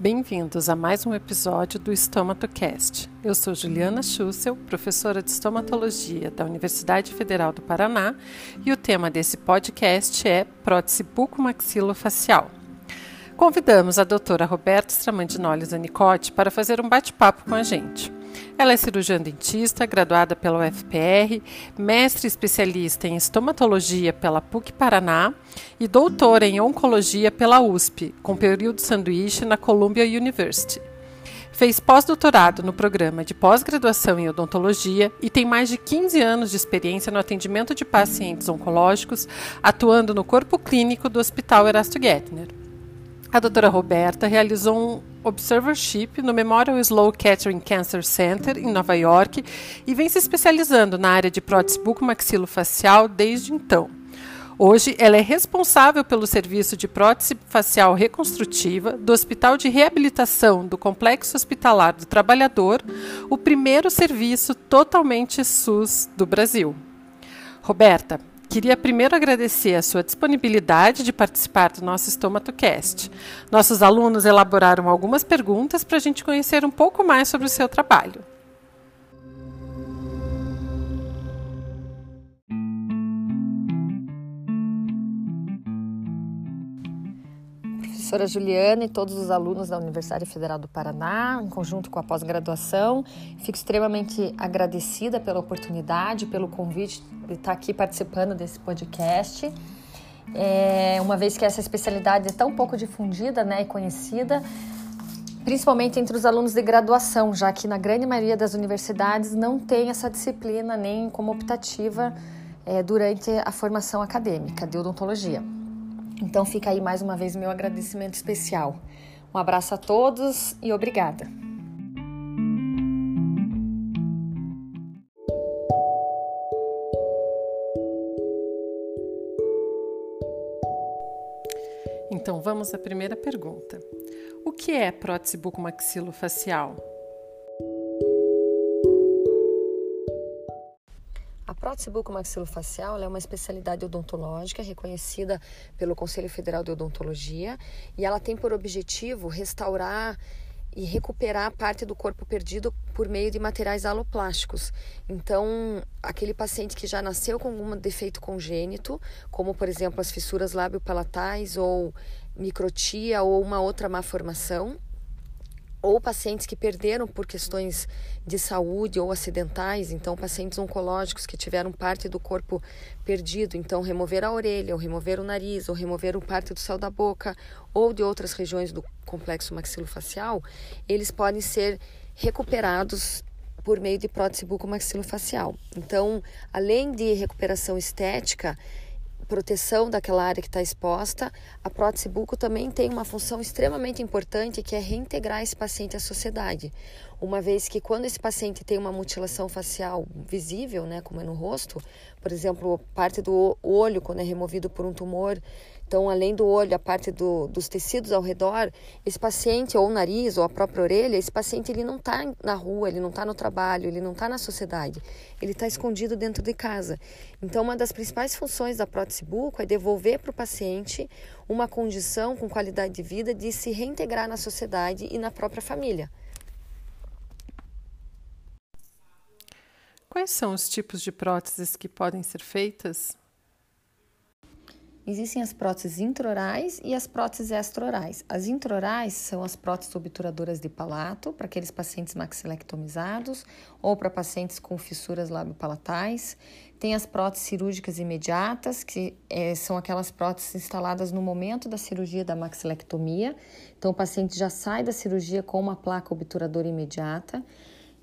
Bem-vindos a mais um episódio do StomatoCast. Eu sou Juliana Schussel, professora de estomatologia da Universidade Federal do Paraná, e o tema desse podcast é prótese bucomaxilofacial. Convidamos a doutora Roberta Stramandinoli Zanicotti para fazer um bate-papo com a gente. Ela é cirurgiã dentista, graduada pela UFPR, mestre especialista em estomatologia pela PUC Paraná e doutora em oncologia pela USP, com período sanduíche na Columbia University. Fez pós-doutorado no programa de pós-graduação em odontologia e tem mais de 15 anos de experiência no atendimento de pacientes oncológicos, atuando no corpo clínico do Hospital Erasto Gettner. A doutora Roberta realizou um observership no Memorial Sloan Kettering Cancer Center, em Nova York, e vem se especializando na área de prótese bucomaxilofacial desde então. Hoje, ela é responsável pelo serviço de prótese facial reconstrutiva do Hospital de Reabilitação do Complexo Hospitalar do Trabalhador, o primeiro serviço totalmente SUS do Brasil. Roberta, Queria primeiro agradecer a sua disponibilidade de participar do nosso StomatoCast. Nossos alunos elaboraram algumas perguntas para a gente conhecer um pouco mais sobre o seu trabalho. Professora Juliana e todos os alunos da Universidade Federal do Paraná, em conjunto com a pós-graduação. Fico extremamente agradecida pela oportunidade, pelo convite de estar aqui participando desse podcast. É, uma vez que essa especialidade é tão pouco difundida né, e conhecida, principalmente entre os alunos de graduação, já que na grande maioria das universidades não tem essa disciplina nem como optativa é, durante a formação acadêmica de odontologia. Então fica aí mais uma vez meu agradecimento especial. Um abraço a todos e obrigada. Então vamos à primeira pergunta. O que é prótese bucomaxilofacial? Prótese bucomaxilofacial é uma especialidade odontológica reconhecida pelo Conselho Federal de Odontologia e ela tem por objetivo restaurar e recuperar parte do corpo perdido por meio de materiais aloplásticos. Então, aquele paciente que já nasceu com algum defeito congênito, como por exemplo as fissuras lábio-palatais ou microtia ou uma outra má formação, ou pacientes que perderam por questões de saúde ou acidentais, então pacientes oncológicos que tiveram parte do corpo perdido, então remover a orelha, ou remover o nariz, ou remover parte do céu da boca, ou de outras regiões do complexo maxilofacial, eles podem ser recuperados por meio de prótese bucomaxilofacial. Então, além de recuperação estética, proteção daquela área que está exposta, a prótese buco também tem uma função extremamente importante que é reintegrar esse paciente à sociedade. Uma vez que quando esse paciente tem uma mutilação facial visível, né, como é no rosto, por exemplo, parte do olho quando é removido por um tumor, então, além do olho, a parte do, dos tecidos ao redor, esse paciente, ou o nariz, ou a própria orelha, esse paciente ele não está na rua, ele não está no trabalho, ele não está na sociedade, ele está escondido dentro de casa. Então, uma das principais funções da prótese buco é devolver para o paciente uma condição com qualidade de vida de se reintegrar na sociedade e na própria família. Quais são os tipos de próteses que podem ser feitas? Existem as próteses intraorais e as próteses extraorais. As intraorais são as próteses obturadoras de palato, para aqueles pacientes maxilectomizados ou para pacientes com fissuras labiopalatais. Tem as próteses cirúrgicas imediatas, que é, são aquelas próteses instaladas no momento da cirurgia da maxilectomia. Então, o paciente já sai da cirurgia com uma placa obturadora imediata.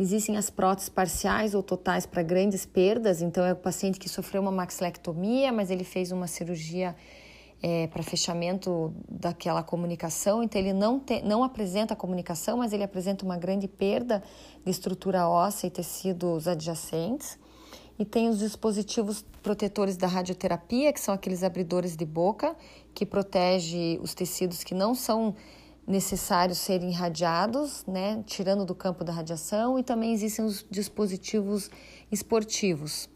Existem as próteses parciais ou totais para grandes perdas, então é o paciente que sofreu uma maxilectomia, mas ele fez uma cirurgia é, para fechamento daquela comunicação, então ele não, te, não apresenta a comunicação, mas ele apresenta uma grande perda de estrutura óssea e tecidos adjacentes. E tem os dispositivos protetores da radioterapia, que são aqueles abridores de boca, que protege os tecidos que não são necessários serem irradiados, né, tirando do campo da radiação, e também existem os dispositivos esportivos.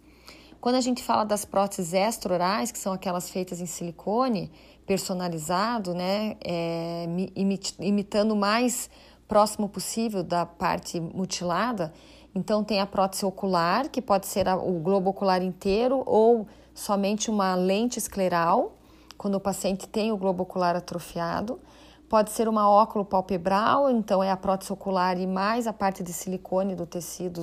Quando a gente fala das próteses extraorais, que são aquelas feitas em silicone, personalizado, né, é, imitando o mais próximo possível da parte mutilada. Então tem a prótese ocular, que pode ser o globo ocular inteiro ou somente uma lente escleral, quando o paciente tem o globo ocular atrofiado. Pode ser uma óculo palpebral, então é a prótese ocular e mais a parte de silicone do tecido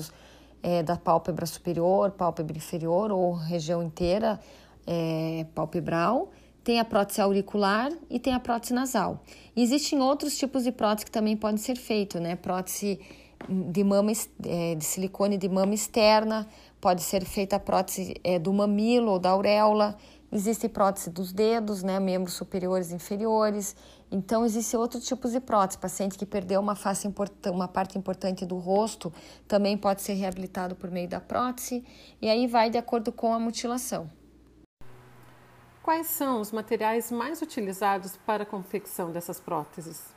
é, da pálpebra superior, pálpebra inferior ou região inteira é, palpebral. Tem a prótese auricular e tem a prótese nasal. E existem outros tipos de prótese que também podem ser feitos, né? Prótese de mama é, de silicone de mama externa, pode ser feita a prótese é, do mamilo ou da auréola. Existe prótese dos dedos, né, membros superiores e inferiores. Então, existe outros tipos de prótese. Paciente que perdeu uma face uma parte importante do rosto também pode ser reabilitado por meio da prótese. E aí vai de acordo com a mutilação. Quais são os materiais mais utilizados para a confecção dessas próteses?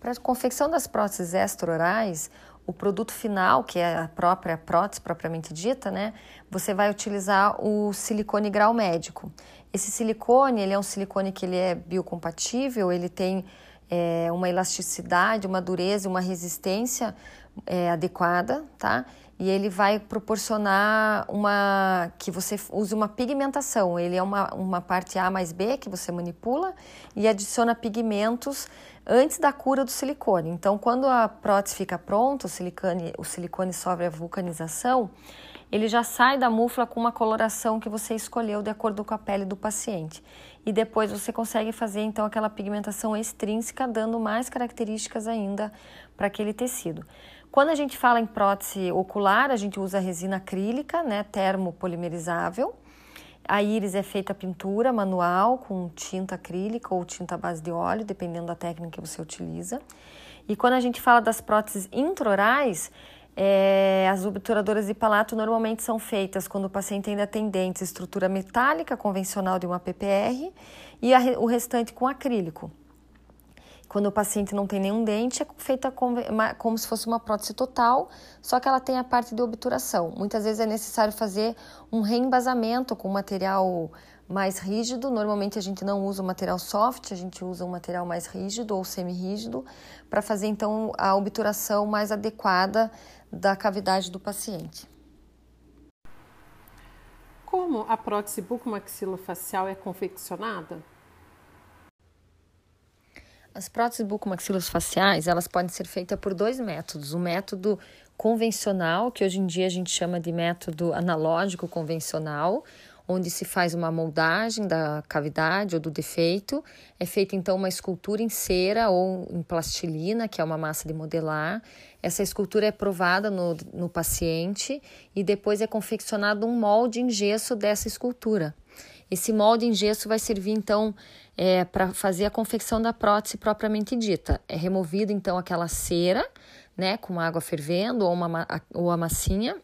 Para a confecção das próteses extraorais, o produto final, que é a própria prótese propriamente dita, né, você vai utilizar o silicone grau médico. Esse silicone, ele é um silicone que ele é biocompatível, ele tem é, uma elasticidade, uma dureza, uma resistência é, adequada, tá? E ele vai proporcionar uma que você use uma pigmentação. Ele é uma, uma parte A mais B que você manipula e adiciona pigmentos antes da cura do silicone. Então, quando a prótese fica pronta, o silicone, o silicone sofre a vulcanização, ele já sai da mufla com uma coloração que você escolheu de acordo com a pele do paciente. E depois você consegue fazer então aquela pigmentação extrínseca, dando mais características ainda para aquele tecido. Quando a gente fala em prótese ocular, a gente usa resina acrílica, né, termopolimerizável. A íris é feita pintura manual com tinta acrílica ou tinta à base de óleo, dependendo da técnica que você utiliza. E quando a gente fala das próteses intraorais, é, as obturadoras de palato normalmente são feitas quando o paciente ainda tem dentes, estrutura metálica convencional de uma PPR e a, o restante com acrílico. Quando o paciente não tem nenhum dente, é feita como, se fosse uma prótese total, só que ela tem a parte de obturação. Muitas vezes é necessário fazer um reembasamento com material mais rígido. Normalmente a gente não usa o material soft, a gente usa um material mais rígido ou semi-rígido para fazer então a obturação mais adequada da cavidade do paciente. Como a prótese bucomaxilofacial é confeccionada? As próteses bucomaxilofaciais, elas podem ser feitas por dois métodos. O método convencional, que hoje em dia a gente chama de método analógico convencional, onde se faz uma moldagem da cavidade ou do defeito. É feita então uma escultura em cera ou em plastilina, que é uma massa de modelar. Essa escultura é provada no, no paciente e depois é confeccionado um molde em gesso dessa escultura. Esse molde em gesso vai servir então é, para fazer a confecção da prótese propriamente dita. É removido então aquela cera, né, com água fervendo ou, uma, ou a massinha,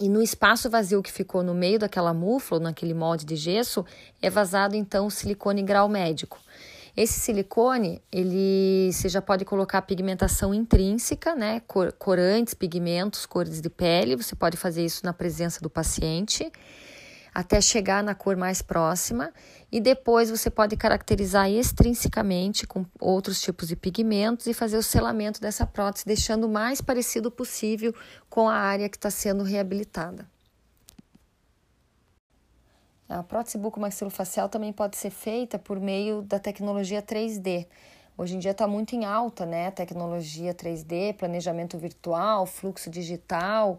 e no espaço vazio que ficou no meio daquela mufla, ou naquele molde de gesso, é vazado então o silicone grau médico. Esse silicone, ele você já pode colocar pigmentação intrínseca, né, cor, corantes, pigmentos, cores de pele, você pode fazer isso na presença do paciente até chegar na cor mais próxima e depois você pode caracterizar extrinsecamente com outros tipos de pigmentos e fazer o selamento dessa prótese, deixando o mais parecido possível com a área que está sendo reabilitada. A prótese bucomaxilofacial também pode ser feita por meio da tecnologia 3D. Hoje em dia está muito em alta, né? Tecnologia 3D, planejamento virtual, fluxo digital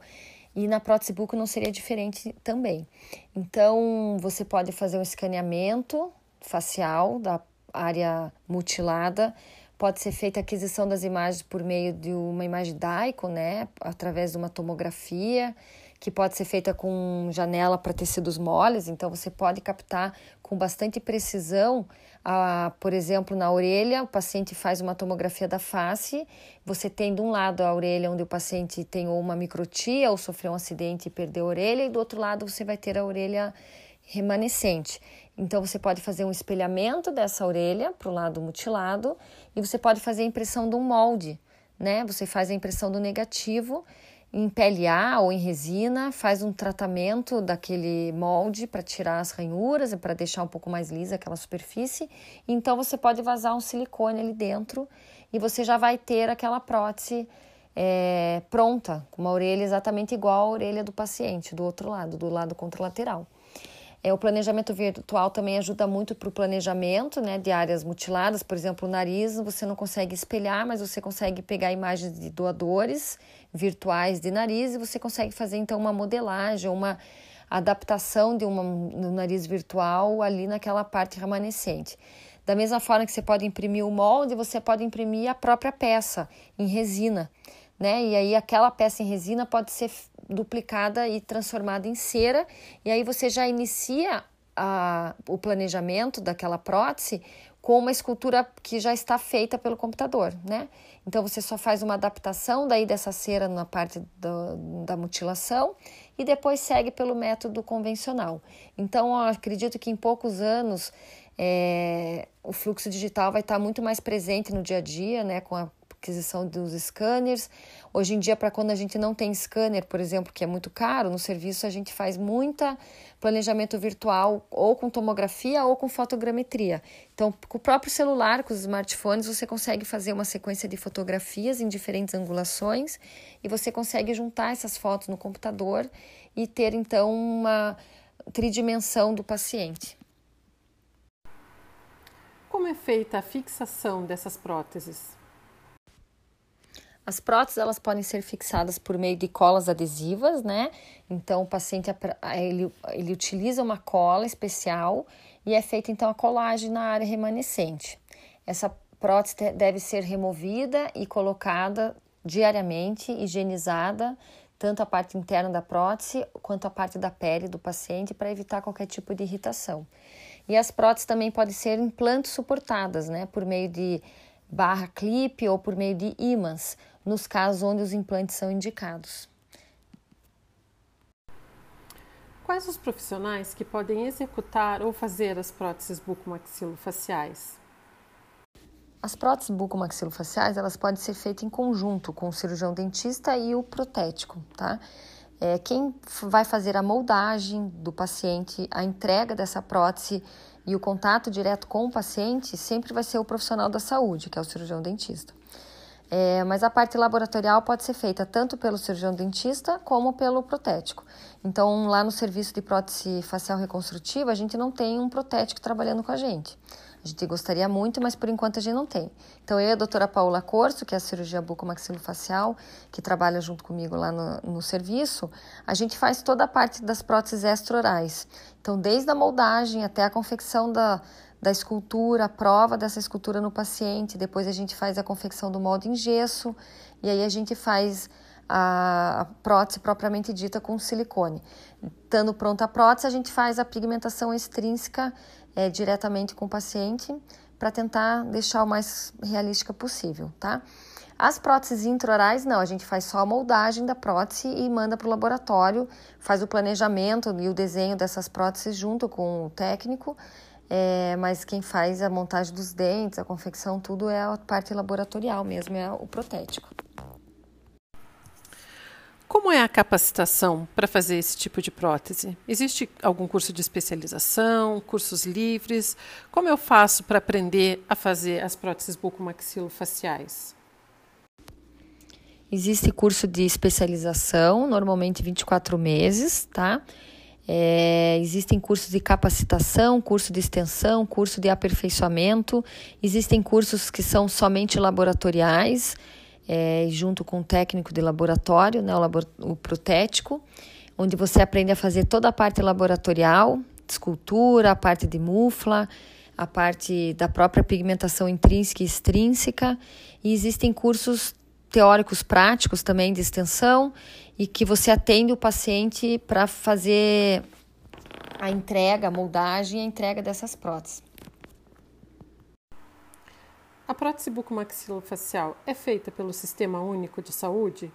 e na prótese buco não seria diferente também. Então, você pode fazer um escaneamento facial da área mutilada, pode ser feita a aquisição das imagens por meio de uma imagem DAICO, né, através de uma tomografia, que pode ser feita com janela para tecidos moles, então você pode captar com bastante precisão ah, por exemplo, na orelha, o paciente faz uma tomografia da face, você tem de um lado a orelha onde o paciente tem ou uma microtia ou sofreu um acidente e perdeu a orelha, e do outro lado você vai ter a orelha remanescente. Então você pode fazer um espelhamento dessa orelha para o lado mutilado e você pode fazer a impressão de um molde, né? Você faz a impressão do negativo em PLA ou em resina, faz um tratamento daquele molde para tirar as ranhuras e para deixar um pouco mais lisa aquela superfície. Então você pode vazar um silicone ali dentro e você já vai ter aquela prótese é, pronta, com uma orelha exatamente igual à orelha do paciente, do outro lado, do lado contralateral. É, o planejamento virtual também ajuda muito para o planejamento né, de áreas mutiladas, por exemplo, o nariz você não consegue espelhar, mas você consegue pegar imagens de doadores virtuais de nariz e você consegue fazer então uma modelagem, uma adaptação de uma, um nariz virtual ali naquela parte remanescente. Da mesma forma que você pode imprimir o molde, você pode imprimir a própria peça em resina, né? E aí aquela peça em resina pode ser duplicada e transformada em cera, e aí você já inicia a, o planejamento daquela prótese com uma escultura que já está feita pelo computador, né? Então você só faz uma adaptação daí dessa cera na parte do, da mutilação e depois segue pelo método convencional. Então acredito que em poucos anos é, o fluxo digital vai estar muito mais presente no dia a dia, né? Com a aquisição dos scanners. Hoje em dia, para quando a gente não tem scanner, por exemplo, que é muito caro, no serviço a gente faz muita planejamento virtual ou com tomografia ou com fotogrametria. Então, com o próprio celular, com os smartphones, você consegue fazer uma sequência de fotografias em diferentes angulações e você consegue juntar essas fotos no computador e ter então uma tridimensão do paciente. Como é feita a fixação dessas próteses? As próteses elas podem ser fixadas por meio de colas adesivas, né? Então o paciente ele, ele utiliza uma cola especial e é feita então a colagem na área remanescente. Essa prótese deve ser removida e colocada diariamente, higienizada, tanto a parte interna da prótese quanto a parte da pele do paciente para evitar qualquer tipo de irritação. E as próteses também podem ser implantes suportadas, né, por meio de barra clipe ou por meio de ímãs, nos casos onde os implantes são indicados. Quais os profissionais que podem executar ou fazer as próteses bucomaxilofaciais? As próteses bucomaxilofaciais elas podem ser feitas em conjunto com o cirurgião dentista e o protético, tá? É, quem vai fazer a moldagem do paciente, a entrega dessa prótese e o contato direto com o paciente sempre vai ser o profissional da saúde, que é o cirurgião dentista. É, mas a parte laboratorial pode ser feita tanto pelo cirurgião dentista como pelo protético. Então, lá no serviço de prótese facial reconstrutiva, a gente não tem um protético trabalhando com a gente. A gente gostaria muito, mas por enquanto a gente não tem. Então, eu e a doutora Paula Corso, que é a cirurgia bucomaxilofacial, que trabalha junto comigo lá no, no serviço, a gente faz toda a parte das próteses extra-orais. Então, desde a moldagem até a confecção da, da escultura, a prova dessa escultura no paciente, depois a gente faz a confecção do molde em gesso, e aí a gente faz a prótese propriamente dita com silicone. Estando pronta a prótese, a gente faz a pigmentação extrínseca é, diretamente com o paciente para tentar deixar o mais realística possível, tá? As próteses intraorais, não, a gente faz só a moldagem da prótese e manda para o laboratório, faz o planejamento e o desenho dessas próteses junto com o técnico, é, mas quem faz a montagem dos dentes, a confecção, tudo é a parte laboratorial mesmo, é o protético. Como é a capacitação para fazer esse tipo de prótese? Existe algum curso de especialização, cursos livres? Como eu faço para aprender a fazer as próteses bucomaxilofaciais? Existe curso de especialização, normalmente 24 meses, tá? É, existem cursos de capacitação, curso de extensão, curso de aperfeiçoamento. Existem cursos que são somente laboratoriais é, junto com o técnico de laboratório, né, o, labor o protético, onde você aprende a fazer toda a parte laboratorial, escultura, a parte de mufla, a parte da própria pigmentação intrínseca e extrínseca. E existem cursos teóricos práticos também de extensão e que você atende o paciente para fazer a entrega, a moldagem e a entrega dessas próteses. A prótese bucomaxilofacial é feita pelo Sistema Único de Saúde?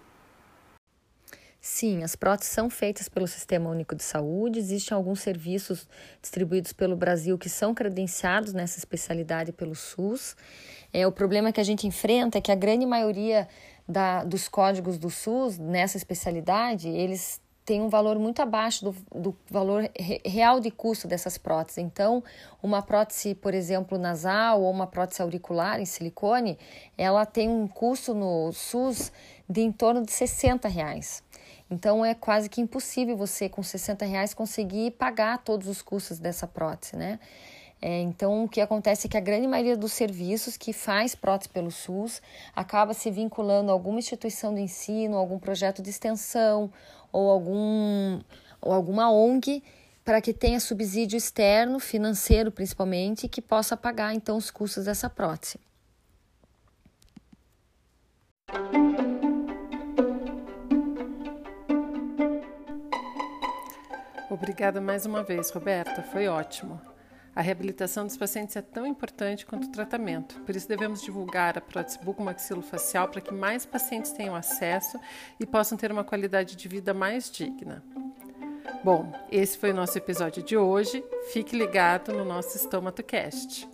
Sim, as próteses são feitas pelo Sistema Único de Saúde. Existem alguns serviços distribuídos pelo Brasil que são credenciados nessa especialidade pelo SUS. É, o problema que a gente enfrenta é que a grande maioria da, dos códigos do SUS nessa especialidade, eles têm um valor muito abaixo do, do valor re, real de custo dessas próteses. Então, uma prótese, por exemplo, nasal ou uma prótese auricular em silicone, ela tem um custo no SUS de em torno de 60 reais. Então é quase que impossível você com 60 reais conseguir pagar todos os custos dessa prótese, né? É, então o que acontece é que a grande maioria dos serviços que faz prótese pelo SUS acaba se vinculando a alguma instituição de ensino, algum projeto de extensão ou algum ou alguma ONG para que tenha subsídio externo, financeiro principalmente, que possa pagar então os custos dessa prótese. Obrigada mais uma vez, Roberta. Foi ótimo. A reabilitação dos pacientes é tão importante quanto o tratamento, por isso devemos divulgar a prótese bucomaxilofacial para que mais pacientes tenham acesso e possam ter uma qualidade de vida mais digna. Bom, esse foi o nosso episódio de hoje. Fique ligado no nosso StomatoCast.